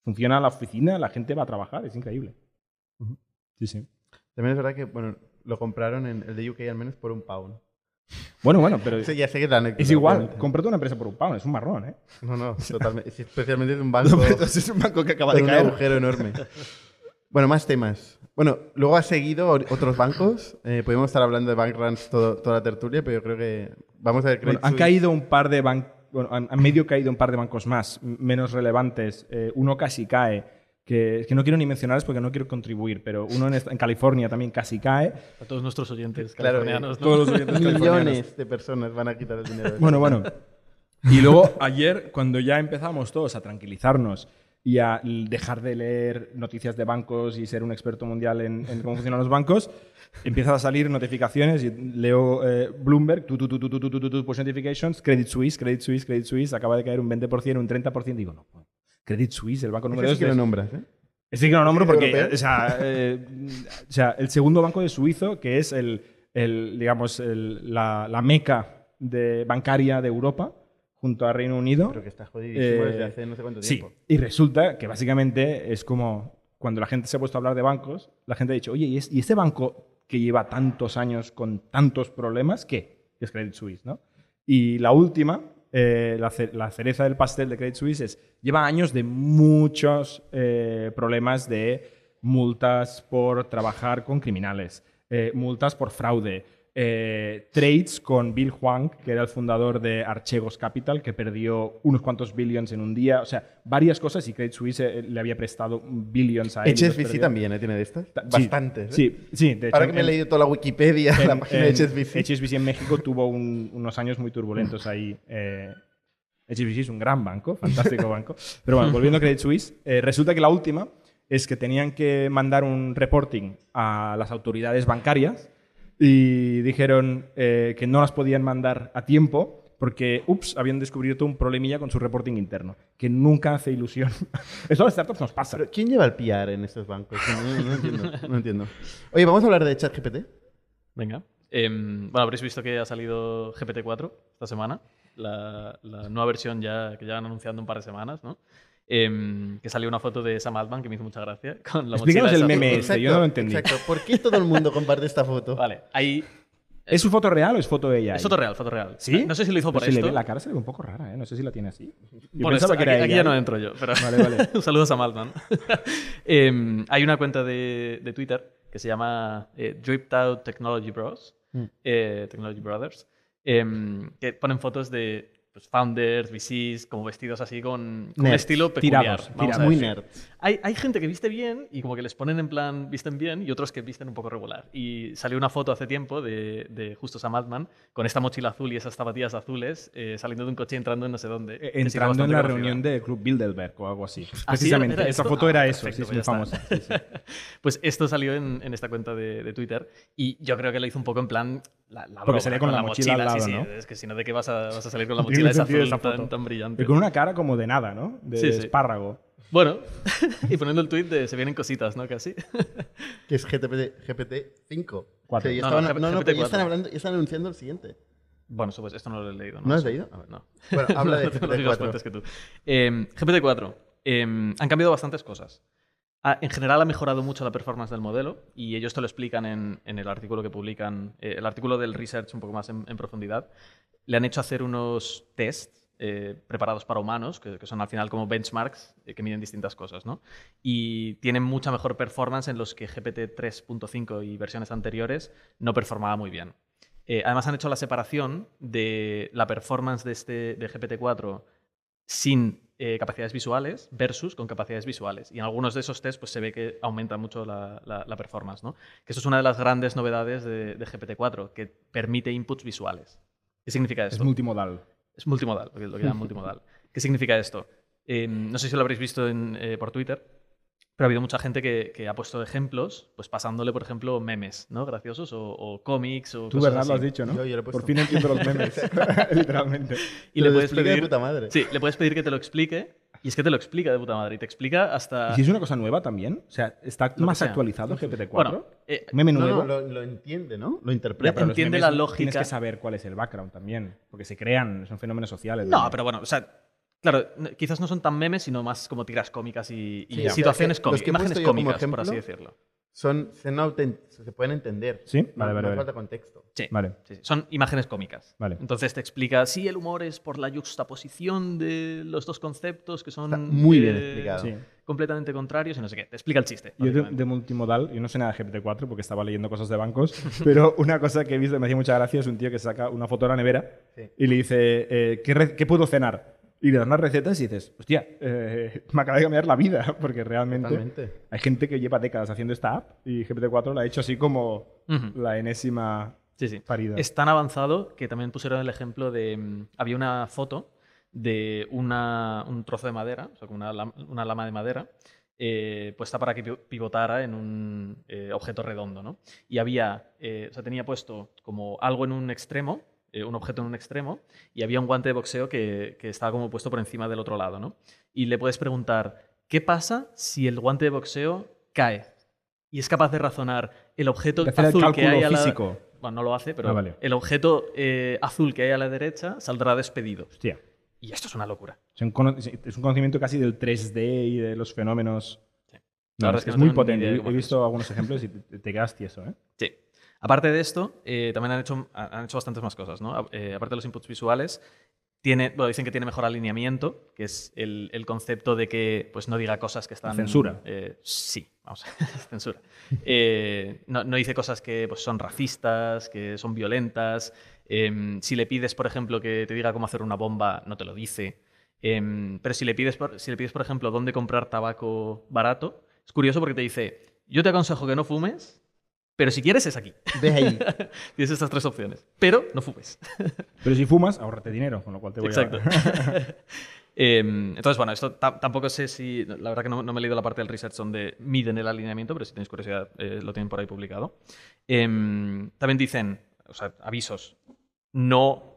C: funciona la oficina, la gente va a trabajar, es increíble. Sí, sí.
B: También es verdad que, bueno, lo compraron en el de UK al menos por un pound.
C: Bueno, bueno, pero
B: Sí, ya sé que anécdota,
C: es igual. Cómprate una empresa por un pound, es un marrón, ¿eh?
B: No, no, totalmente. Especialmente de un banco
C: es un banco que acaba
B: con un agujero enorme. Bueno, más temas. Bueno, luego ha seguido otros bancos. Eh, podemos estar hablando de bankruns toda la tertulia, pero yo creo que vamos a ver
C: Bueno, han caído un par de bancos, bueno, han, han medio caído un par de bancos más, menos relevantes. Eh, uno casi cae, que, que no quiero ni mencionarles porque no quiero contribuir, pero uno en, esta, en California también casi cae.
D: A todos nuestros oyentes californianos.
B: Claro,
D: ¿no?
C: todos los oyentes
B: Millones de personas van a quitar el dinero.
C: Bueno, bueno. Y luego ayer, cuando ya empezamos todos a tranquilizarnos y a dejar de leer noticias de bancos y ser un experto mundial en, en cómo funcionan los bancos, empiezan a salir notificaciones y leo eh, Bloomberg, tu, tu, tu, push notifications, Credit Suisse, Credit Suisse, Credit Suisse, acaba de caer un 20%, un 30%, digo, no, Credit Suisse, el banco número
B: Ese sí
C: 2
B: que lo nombras, ¿eh?
C: Sí que lo nombro
B: ¿Sí que
C: porque, o sea, eh, o sea, el segundo banco de Suizo, que es el, el, digamos, el- la, la meca de, bancaria de Europa, junto a Reino Unido.
B: Pero que está jodidísimo
C: Eh,
B: desde hace no sé cuánto
C: Sí,
B: tiempo.
C: y resulta que básicamente es como cuando la gente se ha puesto a hablar de bancos, la gente ha dicho, oye, ¿y, es- y este banco que lleva tantos años con tantos problemas, qué? Es Credit Suisse, ¿no? Y la última, eh, la, la cereza del pastel de Credit Suisse es, lleva años de muchos eh, problemas de multas por trabajar con criminales, eh, multas por fraude, eh, trades con Bill Huang, que era el fundador de Archegos Capital, que perdió unos cuantos billions en un día. O sea, varias cosas y Credit Suisse eh, le había prestado billions a él.
B: HSBC también ¿eh? tiene de estas.
C: Ta-
B: Bastantes. ¿eh?
C: Sí, sí, de hecho.
B: Ahora que me he leído toda la Wikipedia, la
C: en-
B: página de
C: en
B: HSBC.
C: HSBC en México tuvo un- unos años muy turbulentos ahí. eh, HSBC es un gran banco, fantástico banco. Pero bueno, volviendo a Credit Suisse, eh, resulta que la última es que tenían que mandar un reporting a las autoridades bancarias y dijeron eh, que no las podían mandar a tiempo porque, ups, habían descubierto un problemilla con su reporting interno, que nunca hace ilusión. Eso a las startups nos pasa.
B: Pero ¿quién lleva el PR en estos bancos? No, no entiendo, no entiendo. Oye, vamos a hablar de ChatGPT.
D: Venga. Em, bueno, habréis visto que ha salido GPT-4 esta semana, la, la nueva versión ya que ya han anunciado un par de semanas, ¿no? Em, que salió una foto de Sam Altman que me hizo mucha gracia con la
C: Explícanos el meme
D: azul.
C: este, yo no lo entendí.
B: Exacto. ¿Por qué todo el mundo comparte esta foto?
D: Vale, ahí
C: ¿Es su foto real o es foto de ella?
D: es foto real, foto real.
C: ¿Sí?
D: No sé si lo hizo
C: Pero
D: por
C: le
D: esto.
C: ve- la cara se le ve un poco rara, ¿eh? No sé si la tiene así. Yo
D: Por
C: pensaba
D: esto,
C: que era
D: aquí,
C: ella.
D: ya no entro yo, pero
C: Vale, vale.
D: un saludo a Sam Altman. Em, hay una cuenta de, de Twitter que se llama eh, Dripped Out Technology Bros,
B: Mm.
D: eh, Technology Brothers, em, que ponen fotos de pues, founders, VCs, como vestidos así con, con un estilo peculiar.
C: tirados,
B: Muy nerd.
D: Hay, hay gente que viste bien y como que les ponen en plan visten bien y otros que visten un poco regular. Y salió una foto hace tiempo de, de justo Sam Altman con esta mochila azul y esas zapatillas azules eh, saliendo de un coche y entrando en no sé dónde.
C: Eh, Entrando en la
D: conocida.
C: reunión del Club Bilderberg o algo así.
D: ¿Ah, sí?
C: Precisamente,
D: ¿Era
C: esa foto
D: Ah,
C: era eso,
D: perfecto,
C: sí, es
D: pues
C: muy famosa. sí, sí.
D: Pues esto salió en, en esta cuenta de, de Twitter y yo creo que lo hizo un poco en plan. La, la
C: Porque
D: broma,
C: salía con la mochila al
D: sí,
C: lado,
D: sí,
C: ¿no?
D: Es que si no, ¿de qué vas a, vas a salir con la
C: No tiene
D: esa
C: sentido
D: azul
C: esa foto.
D: tan, tan brillante?
C: Y con una cara como de nada, ¿no? De
D: Sí, sí.
C: espárrago.
D: Bueno, y poniendo el tweet de se vienen cositas, ¿no? Casi.
B: Que es GTP, GPT-5.
C: Cuatro.
B: Sí, ya
D: No, no,
B: no, no,
D: GPT-4.
B: pero ya están, hablando, ya están anunciando el siguiente.
D: Bueno, eso, pues, esto no lo he leído.
B: ¿No has
D: sé.
B: leído?
D: A ver, no.
B: Bueno, habla de
D: No tengo las mismas
B: GPT-4.
D: fuentes que tú. Eh, GPT-4. eh, han cambiado bastantes cosas. Ah, en general ha mejorado mucho la performance del modelo y ellos te lo explican en, en el artículo que publican, eh, el artículo del research un poco más en, en profundidad. Le han hecho hacer unos tests eh, preparados para humanos, que, que son al final como benchmarks eh, que miden distintas cosas, ¿no? Y tienen mucha mejor performance en los que GPT 3.5 y versiones anteriores no performaba muy bien. Eh, además han hecho la separación de la performance de, este, de GPT-4 sin eh, capacidades visuales versus con capacidades visuales. Y en algunos de esos tests pues, se ve que aumenta mucho la, la- la performance. ¿no? Que eso es una de las grandes novedades de, de GPT-4, que permite inputs visuales. ¿Qué significa
C: Es
D: esto?
C: multimodal.
D: Es multimodal, lo que, lo que llaman multimodal. ¿Qué significa esto? Eh, no sé si lo habréis visto en, eh, por Twitter, pero ha habido mucha gente que, que ha puesto ejemplos, pues pasándole, por ejemplo, memes, ¿no? Graciosos o, o cómics o
C: Tú,
D: cosas
C: ¿verdad? Lo has
D: así.
C: dicho, ¿no?
B: Yo- yo lo he.
C: Por fin entiendo los memes. Literalmente.
D: Y
B: Te
D: le
B: lo
D: puedes
B: explica de
D: pedir...
B: puta madre.
D: Sí, le puedes pedir que te lo explique y es que te lo explica de puta madre y te explica hasta...
C: ¿Y si es una cosa nueva también? O sea, ¿está
D: que
C: más
D: sea.
C: actualizado GPT-4?
D: Bueno, eh,
C: Meme
B: No,
C: nuevo.
B: no, lo, lo entiende, ¿no? Lo
C: Ya,
B: interpreta.
C: pero los
D: entiende la lógica.
C: Tienes que saber cuál es el background también. Porque se crean, son fenómenos sociales.
D: No, pero bueno, o sea, claro, quizás no son tan memes, sino más como tiras cómicas y,
B: Sí,
D: situaciones
B: que los
D: cómicas,
B: que
D: imágenes cómicas, por así decirlo.
B: Son, son se pueden entender.
C: ¿Sí?
B: No,
C: Vale, vale,
B: no
C: vale.
B: falta contexto.
D: Sí.
C: Vale.
D: Sí, sí, Son imágenes cómicas.
C: Vale.
D: Entonces te explica, sí, el humor es por la juxtaposición de los dos conceptos que son
B: Está muy bien
D: eh,
B: explicado.
C: Sí.
D: completamente contrarios y no sé qué. Te explica el chiste.
C: Yo de, multimodal, yo no sé nada de GPT-4 porque estaba leyendo cosas de bancos, pero una cosa que he visto que me hacía mucha gracia es un tío que saca una foto de la nevera
B: Sí.
C: y le dice, eh, ¿qué, re- qué puedo cenar? Y le das unas recetas y dices, hostia, eh, me acaba de cambiar la vida, porque realmente
B: Totalmente.
C: hay gente que lleva décadas haciendo esta app y GPT-4 la ha hecho así como la enésima
D: Sí, sí.
C: parida.
D: Es tan avanzado que también pusieron el ejemplo de. mm, Había una foto de una- un trozo de madera, o sea, como una, una lama de madera, eh, puesta para que pi- pivotara en un eh, objeto redondo, ¿no? Y había. eh, o sea, tenía puesto como algo en un extremo, eh, un objeto en un extremo, y había un guante de boxeo que, que estaba como puesto por encima del otro lado, ¿no? Y le puedes preguntar, ¿qué pasa si el guante de boxeo cae? Y es capaz de razonar el objeto
C: De hacer el
D: azul que hay a la,
C: físico.
D: bueno, no lo hace, pero
C: Ah, vale.
D: el objeto eh, azul que hay a la derecha saldrá despedido.
C: Hostia.
D: Y esto es una locura.
C: Es un, cono- es un conocimiento casi del 3D y de los fenómenos.
D: Sí.
C: No,
D: La verdad
C: es,
D: que
C: es
D: no
C: muy potente. He, visto algunos ejemplos y te, te quedas tieso, ¿eh?
D: Sí. Aparte de esto, eh, también han hecho, han hecho bastantes más cosas. ¿no? Eh, aparte de los inputs visuales, tiene, bueno, dicen que tiene mejor alineamiento, que es el, el concepto de que pues, no diga cosas que están...
C: Censura.
D: eh, sí, vamos, censura. Eh, no, no dice cosas que pues, son racistas, que son violentas. Em, si le pides, por ejemplo, que te diga cómo hacer una bomba, no te lo dice. Em, pero si le, pides, por, si le pides, por ejemplo, dónde comprar tabaco barato, es curioso porque te dice, yo te aconsejo que no fumes, pero si quieres es aquí.
B: Ve ahí.
D: Tienes estas tres opciones. Pero no fumes.
C: Pero si fumas, ahorrate dinero, con lo cual te voy
D: Exacto.
C: a...
D: Em, entonces, bueno, esto ta- tampoco sé si. La verdad que no, no me he leído la parte del research donde miden el alineamiento, pero si tenéis curiosidad, eh, lo tienen por ahí publicado. Em, también dicen, o sea, avisos. No.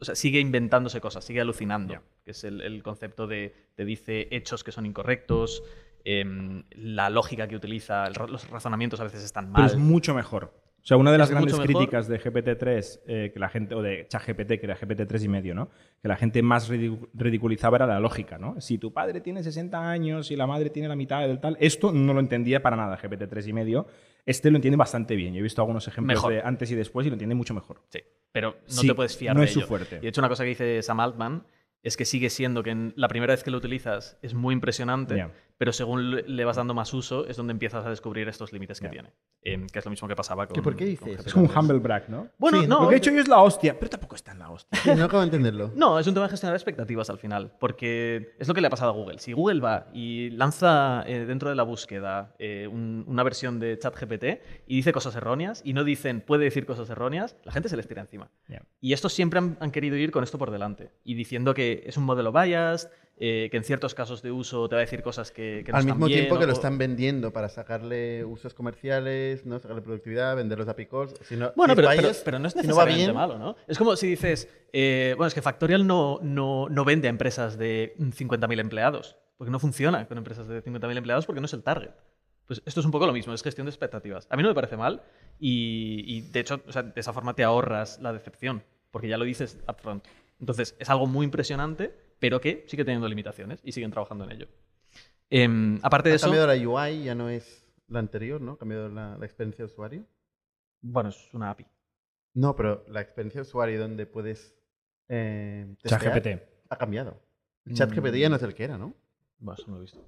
D: O sea, sigue inventándose cosas, sigue alucinando.
C: Ya.
D: Que es el, el concepto de. Te dice hechos que son incorrectos. Em, la lógica que utiliza, el los razonamientos a veces están
C: Pero
D: mal.
C: es mucho mejor. O sea, una de las
D: Es
C: grandes críticas de GPT-3, eh, que la gente, o de ChatGPT, que era GPT-3 y medio, ¿no? Que la gente más ridicu- ridiculizaba era la lógica, ¿no? Si tu padre tiene 60 años y la madre tiene la mitad del tal, esto no lo entendía para nada GPT-3 y medio. Este lo entiende bastante bien. Yo he visto algunos ejemplos
D: Mejor.
C: de antes y después y lo entiende mucho mejor.
D: Sí, pero no
C: Sí,
D: te puedes fiar
C: no
D: de
C: es su
D: ello.
C: fuerte.
D: Y de hecho, una cosa que dice Sam Altman es que sigue siendo que en la primera vez que lo utilizas es muy impresionante. Pero según le- vas dando más uso es donde empiezas a descubrir estos límites que tiene. Em, que es lo mismo que pasaba con.
B: ¿Que por qué
D: con
B: dice eso?
C: Es un
D: GPT-3.
C: humble brag, ¿no?
D: Bueno,
B: Sí,
D: no.
C: Lo que he hecho yo es la hostia, pero tampoco está en la hostia.
B: Sí, no acabo de entenderlo.
D: No, es un tema de gestionar expectativas al final, porque es lo que le ha pasado a Google. Si Google va y lanza eh, dentro de la búsqueda eh, un- una versión de ChatGPT y dice cosas erróneas y no dicen puede decir cosas erróneas, la gente se les tira encima. Y estos siempre han, han querido ir con esto por delante y diciendo que es un modelo biased, eh, que en ciertos casos de uso te va a decir cosas que, que no
B: Al
D: están
B: mismo
D: bien,
B: tiempo que
D: o-
B: lo están vendiendo para sacarle usos comerciales, ¿no? sacarle productividad, venderlos a picos. Si no,
D: Bueno,
B: si
D: pero,
B: fallas,
D: pero- pero no es
B: si no va
D: necesariamente
B: bien,
D: malo, ¿no? Es como si dices, eh, bueno, es que Factorial no, no, no vende a empresas de 50.000 empleados. porque no funciona con empresas de 50.000 empleados porque no es el target. Pues esto es un poco lo mismo, es gestión de expectativas. A mí no me parece mal y, y de hecho, o sea, de esa forma te ahorras la decepción, porque ya lo dices upfront. Entonces, es algo muy impresionante, pero que sigue teniendo limitaciones y siguen trabajando en ello. Em, aparte de
B: Ha
D: eso,
B: cambiado la UI, ya no es la anterior, ¿no? Ha cambiado la, la experiencia de usuario.
D: bueno, es una API.
B: No, pero la experiencia de usuario donde puedes eh, testear
C: ChatGPT.
B: ha cambiado. El ChatGPT ya no es el que era, ¿no?
D: Bueno, eso no lo he visto.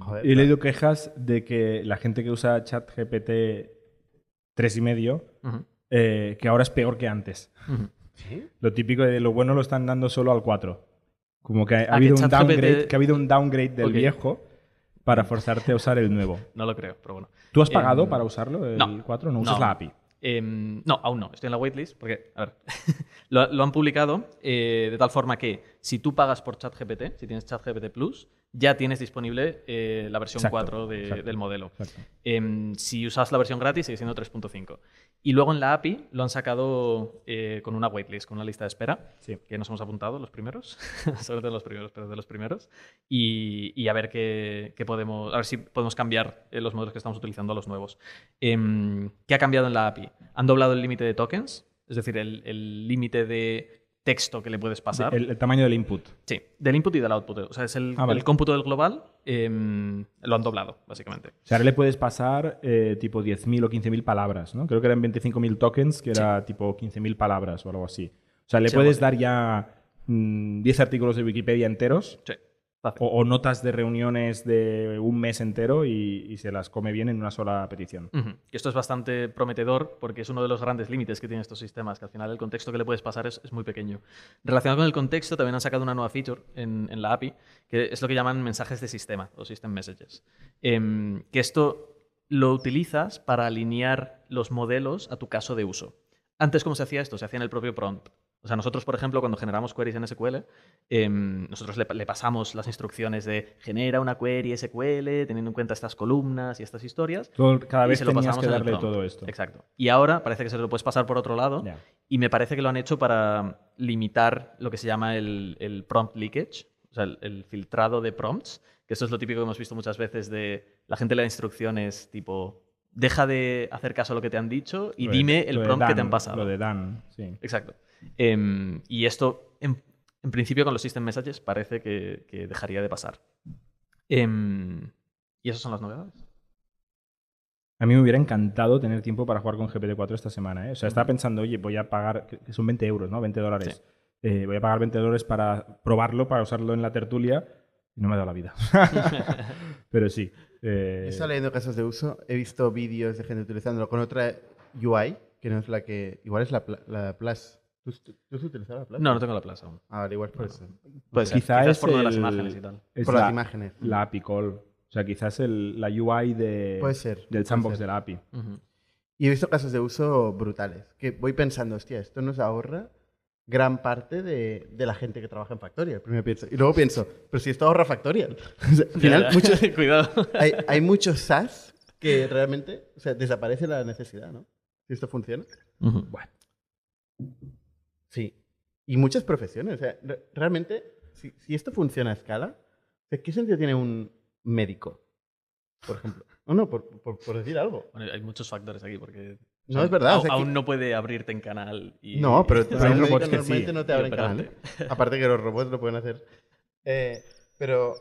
B: Joder,
C: Y he leído quejas de que la gente que usa ChatGPT 3 y medio,
D: ujú,
C: eh, que ahora es peor que antes.
B: ¿Sí?
C: Lo típico de lo bueno lo están dando solo al 4. Como que ha,
D: Ah,
C: habido,
D: que
C: un ha habido un downgrade del viejo para forzarte a usar el nuevo.
D: No lo creo, pero bueno.
C: ¿Tú has pagado
D: Em,
C: para usarlo, el
D: no.
C: 4? No usas
D: No.
C: la API.
D: Em, no, aún no. Estoy en la waitlist porque, a ver, lo, lo han publicado eh, de tal forma que si tú pagas por ChatGPT, si tienes ChatGPT Plus, ya tienes disponible eh, la versión
C: Exacto,
D: 4 de-
C: exacto.
D: del modelo. Em, si usas la versión gratis, sigue siendo 3.5. Y luego en la API lo han sacado eh, con una waitlist, con una lista de espera,
C: Sí.
D: que nos hemos apuntado los primeros, sobre todo los primeros, pero de los primeros, y, y a ver qué, qué podemos, a ver si podemos cambiar eh, los modelos que estamos utilizando a los nuevos. Em, ¿Qué ha cambiado en la API? Han doblado el límite de tokens, es decir, el límite de texto que le puedes pasar.
C: El, el tamaño del input.
D: Sí, del input y del output. O sea, es el,
C: Ah, vale.
D: el cómputo del global, em, lo han doblado, básicamente.
C: O sea, ahora le puedes pasar eh, tipo 10.000 o 15.000 palabras, ¿no? Creo que eran 25.000 tokens, que era tipo 15.000 palabras o algo así. O sea, le
D: Sí,
C: puedes dar ya mm, 10 artículos de Wikipedia enteros
D: Sí.
C: O, o notas de reuniones de un mes entero y, y se las come bien en una sola petición.
D: Y esto es bastante prometedor porque es uno de los grandes límites que tienen estos sistemas, que al final el contexto que le puedes pasar es, es muy pequeño. Relacionado con el contexto, también han sacado una nueva feature en, en la API, que es lo que llaman mensajes de sistema o system messages. Em, que esto lo utilizas para alinear los modelos a tu caso de uso. Antes, ¿cómo se hacía esto? Se hacía en el propio prompt. O sea, nosotros, por ejemplo, cuando generamos queries en SQL, em, nosotros le, le pasamos las instrucciones de genera una query SQL teniendo en cuenta estas columnas y estas historias.
C: Todo- cada
D: y
C: vez
D: se lo pasamos
C: que
D: en el
C: darle todo esto.
D: Exacto. Y ahora parece que se lo puedes pasar por otro lado y me parece que lo han hecho para limitar lo que se llama el, el prompt leakage, o sea, el, el filtrado de prompts, que eso es lo típico que hemos visto muchas veces de la gente le da instrucciones tipo, deja de hacer caso a lo que te han dicho y
C: Lo de-
D: dime el prompt que te han pasado.
C: Lo de Dan, sí.
D: Exacto. Em, y esto, en, en principio, con los system messages parece que, que dejaría de pasar. Em, y esas son las novedades.
C: A mí me hubiera encantado tener tiempo para jugar con GPT-4 esta semana. ¿eh? O sea, estaba pensando, oye, voy a pagar, que son 20 euros, ¿no? 20 dólares. Eh, voy a pagar 20 dólares para probarlo, para usarlo en la tertulia. Y no me ha dado la vida. Pero sí. eh,
B: He estado leyendo casos de uso, he visto vídeos de gente utilizándolo con otra UI, que no es la que. Igual es la, la Plus. ¿Tú, tú has utilizado la Plus?
D: No, no tengo la plaza aún.
B: Ah, vale, igual por eso.
D: Puede ser.
C: Quizá
D: Quizás
C: es
D: por lo de las
C: el-
D: imágenes y tal.
C: es
B: Por
C: la,
B: las imágenes.
C: la API call. O sea, quizás el, la UI de,
B: Puede ser.
C: del
B: puede
C: sandbox
B: ser.
C: de la API.
D: Ujú.
B: Y he visto casos de uso brutales. Que voy pensando, hostia, esto nos ahorra gran parte de, de la gente que trabaja en Factorial. Primero pienso. Y luego pienso, pero si esto ahorra Factorial. O sea, al final,
D: Ya, ya.
B: muchos,
D: Cuidado.
B: hay, hay muchos SaaS que realmente o sea, desaparece la necesidad, ¿no? Si esto funciona.
D: Ujú.
B: Sí. Y muchas profesiones. O sea, re- realmente, si, si esto funciona a escala, o sea, ¿qué sentido tiene un médico? Por ejemplo. No, no, por, por- por decir algo.
D: Bueno, hay muchos factores aquí porque...
B: No, es verdad, o sea, que-
D: aún no puede abrirte en canal. Y,
B: No, pero, pero
C: hay robots que sí,
B: normalmente no te abren canal. Aparte que los robots lo pueden hacer. Eh, pero,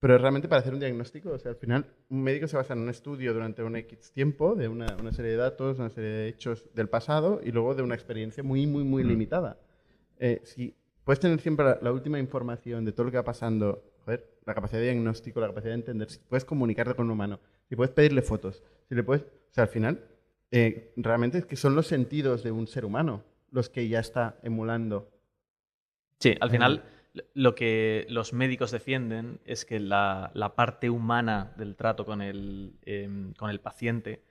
B: pero realmente para hacer un diagnóstico, o sea, al final un médico se basa en un estudio durante un X tiempo de una, una serie de datos, una serie de hechos del pasado y luego de una experiencia muy, muy, muy
C: Mm.
B: limitada. Eh, si puedes tener siempre la, la última información de todo lo que va pasando, joder, la capacidad de diagnóstico, la capacidad de entender, si puedes comunicarte con un humano, si puedes pedirle fotos, si le puedes... O sea, al final, eh, realmente es que son los sentidos de un ser humano los que ya está emulando.
D: Sí, al final lo que los médicos defienden es que la, la parte humana del trato con el, em, con el paciente,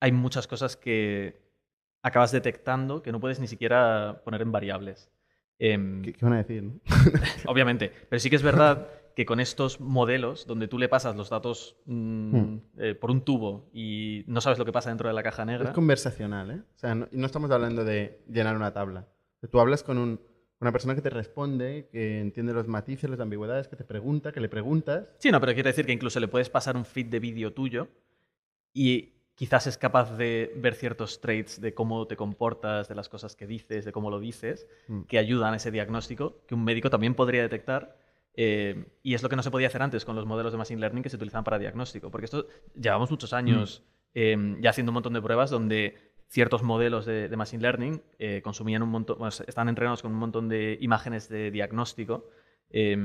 D: hay muchas cosas que acabas detectando que no puedes ni siquiera poner en variables. Em,
B: ¿Qué, qué van a decir? no?
D: Obviamente, pero sí que es verdad que con estos modelos, donde tú le pasas los datos mm,
B: Hmm.
D: eh, por un tubo y no sabes lo que pasa dentro de la caja negra,
B: Es conversacional, ¿eh? O sea, no, no estamos hablando de llenar una tabla. Tú hablas con un, Una persona que te responde, que entiende los matices, las ambigüedades, que te pregunta, que le preguntas.
D: Sí, no, pero quiere decir que incluso le puedes pasar un feed de vídeo tuyo y quizás es capaz de ver ciertos traits de cómo te comportas, de las cosas que dices, de cómo lo dices,
B: Mm.
D: que ayudan a ese diagnóstico que un médico también podría detectar. eh, y es lo que no se podía hacer antes con los modelos de Machine Learning que se utilizaban para diagnóstico. Porque esto llevamos muchos años eh, ya haciendo un montón de pruebas donde ciertos modelos de, de Machine Learning eh, consumían un montón, bueno, están entrenados con un montón de imágenes de diagnóstico eh,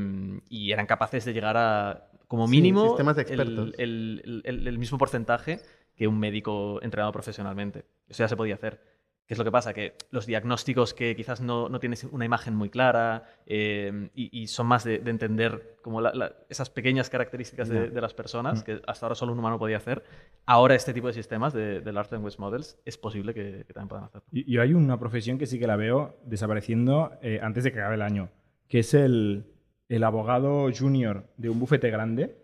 D: y eran capaces de llegar a, como
B: Sí,
D: mínimo,
B: sistemas de
D: el-
B: expertos.
D: el- el- el- el mismo porcentaje que un médico entrenado profesionalmente. Eso ya se podía hacer. ¿Qué es lo que pasa? Que los diagnósticos que quizás no, no tienes una imagen muy clara eh, y, y son más de, de entender como la- la- esas pequeñas características de, las personas
C: Mm.
D: que hasta ahora solo un humano podía hacer, ahora este tipo de sistemas de, de Large Language Models es posible que, que también puedan hacerlo.
C: Y yo hay una profesión que sí que la veo desapareciendo eh, antes de que acabe el año, que es el, el abogado junior de un bufete grande.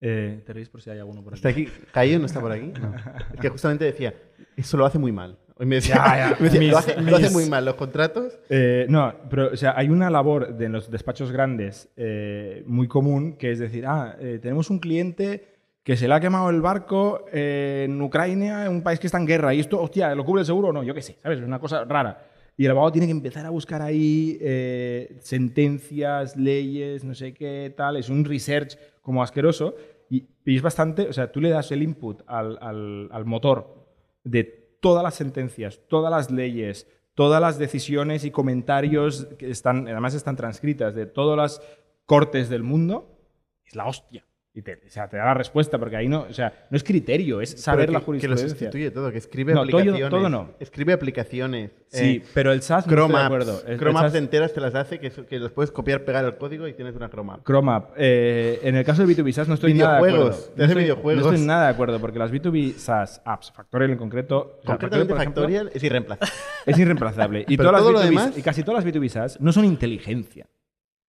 C: Eh, ¿Te reís por si hay alguno por aquí?
B: ¿Está aquí? ¿Caído no está por aquí? No. Es que justamente decía, eso lo hace muy mal. Hoy me decía,
C: Ya, ya.
B: me decía,
C: Mis-
B: lo, hace, lo hace
C: mis-
B: muy mal. Los contratos
C: Eh, no, pero o sea, hay una labor de en los despachos grandes eh, muy común que es decir, ah, eh, tenemos un cliente que se le ha quemado el barco eh, en Ucrania, en un país que está en guerra, y esto, hostia, ¿lo cubre el seguro o no? Yo qué sé, ¿sabes? Es una cosa rara. Y el abogado tiene que empezar a buscar ahí eh, sentencias, leyes, no sé qué, tal. Es un research como asqueroso. Y, y es bastante, o sea, tú le das el input al, al- al motor de todas las sentencias, todas las leyes, todas las decisiones y comentarios que están, además están transcritas de todas las cortes del mundo, es la hostia. Y te, o sea, te da la respuesta, porque ahí no, o sea, no es criterio, es saber la
B: que, que lo
C: jurisprudencia.
B: sustituye todo, que escribe
C: No, todo-
B: aplicaciones.
C: todo no.
B: Escribe aplicaciones.
C: Sí,
B: eh,
C: pero el SAS no estoy de acuerdo.
B: Enteras te las hace que, que los puedes copiar, pegar el código y tienes una Chrome app.
C: Chrome App. Eh, en el caso de B2B SaaS no estoy nada de acuerdo.
B: Videojuegos, te
C: No
B: hace
C: estoy,
B: videojuegos.
C: no estoy nada de acuerdo, porque las B2B SaaS apps, Factorial en concreto, o sea,
B: Concretamente
C: por ejemplo,
B: Factorial es irreemplazable.
C: es irreemplazable. Y, todas
B: todo
C: las
B: lo
C: B2B
B: demás-
C: y casi todas las B2B SaaS no son inteligencia.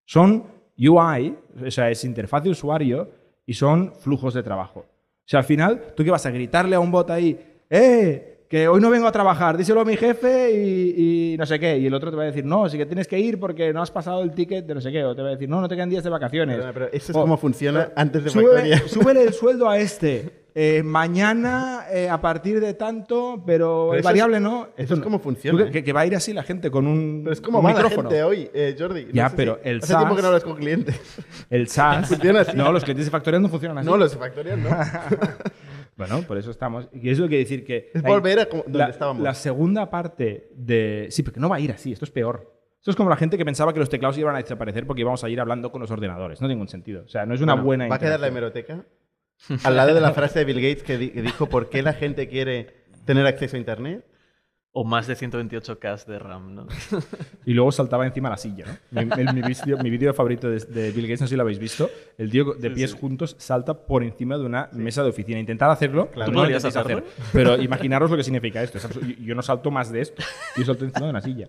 C: Son UI, o sea, es interfaz de usuario y son flujos de trabajo. O sea, al final, tú que vas a gritarle a un bot ahí, ¡eh! Que hoy no vengo a trabajar, díselo a mi jefe y, y no sé qué. Y el otro te va a decir, no, sí que tienes que ir porque no has pasado el ticket de no sé qué. O te va a decir, no, no te quedan días de vacaciones.
B: Pero eso es
C: O-
B: como funciona antes de
C: Sube- súbele el sueldo a este. Eh, mañana eh, a partir de tanto, pero,
B: Pero
C: el variable
B: es-
C: no.
B: eso es
C: no.
B: como funciona,
C: que-
B: ¿eh?
C: Que, que va a ir así la gente con un,
B: Pero es como
C: un micrófono.
B: gente hoy, eh, Jordi. No
C: Ya, pero
B: si-
C: el
B: Hace tiempo que no hablas con clientes.
C: El SaaS.
B: Funciona así.
C: No, los clientes de Factorial no funcionan así.
B: No, los de Factorial no.
C: Bueno, por eso estamos. Y eso quiere decir que.
B: Es
C: hay-
B: volver a como- donde
C: la,
B: estábamos.
C: La segunda parte de. Sí, porque no va a ir así, esto es peor. Esto es como la gente que pensaba que los teclados iban a desaparecer porque íbamos a ir hablando con los ordenadores. No tiene ningún sentido. O sea, no es una
B: Bueno,
C: buena
B: Va a quedar la hemeroteca. Al lado de la frase de Bill Gates que, di- que dijo por qué la gente quiere tener acceso a Internet.
D: O más de 128K de RAM, ¿no?
C: Y luego saltaba encima la silla, ¿no? Mi, el- mi vídeo- mi vídeo favorito de, de Bill Gates, no sé si lo habéis visto, el tío de pies
D: sí.
C: juntos salta por encima de una mesa de oficina. Intentar hacerlo,
B: Claro.
C: no
D: ¿Tú
C: lo
D: hacerlo?
C: hacer. Pero imaginaros lo que significa esto. Yo- Yo no salto más de esto. Yo salto encima de una silla.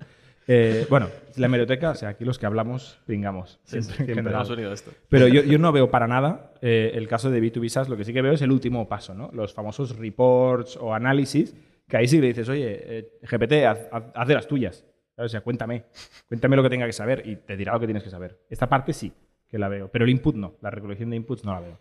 C: Eh, bueno, la hemeroteca, o sea, aquí los que hablamos, pringamos.
D: Sí, sí,
C: siempre.
D: Hemos esto.
C: Pero yo, yo no veo para nada eh, el caso de B2B SaaS. Lo que sí que veo es el último paso, ¿no? Los famosos reports o análisis, que ahí sí le dices, oye, eh, GPT, haz, de las tuyas. O sea, cuéntame. Cuéntame lo que tenga que saber y te dirá lo que tienes que saber. Esta parte sí que la veo, pero el input no. La recolección de inputs no la veo.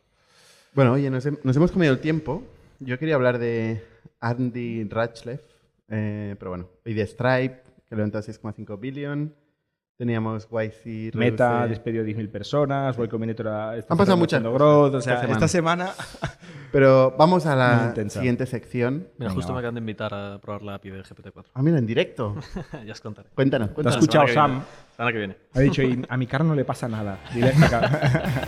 B: Bueno, oye, nos, hem- nos hemos comido el tiempo. Yo quería hablar de Andy Rachleff, eh, pero bueno, y de Stripe, que levantó 6,5 billion. Teníamos YC.
C: Meta
B: reduce-
C: despedió 10.000 personas, Y Combinator está
B: Han pasado muchas
C: growth. O sea,
B: esta
C: esta semana...
B: Pero vamos a la siguiente sección.
D: Mira,
C: Venga,
D: justo
C: va.
D: me acaban de invitar a probar la API de GPT-4.
B: Ah, mira, en directo.
D: ya os contaré.
B: Cuéntanos,
C: ¿Te has
B: cuéntanos.
C: escuchado, Sam?
D: Semana que viene.
C: Ha dicho, "Y a mi carro no le pasa nada. Acá.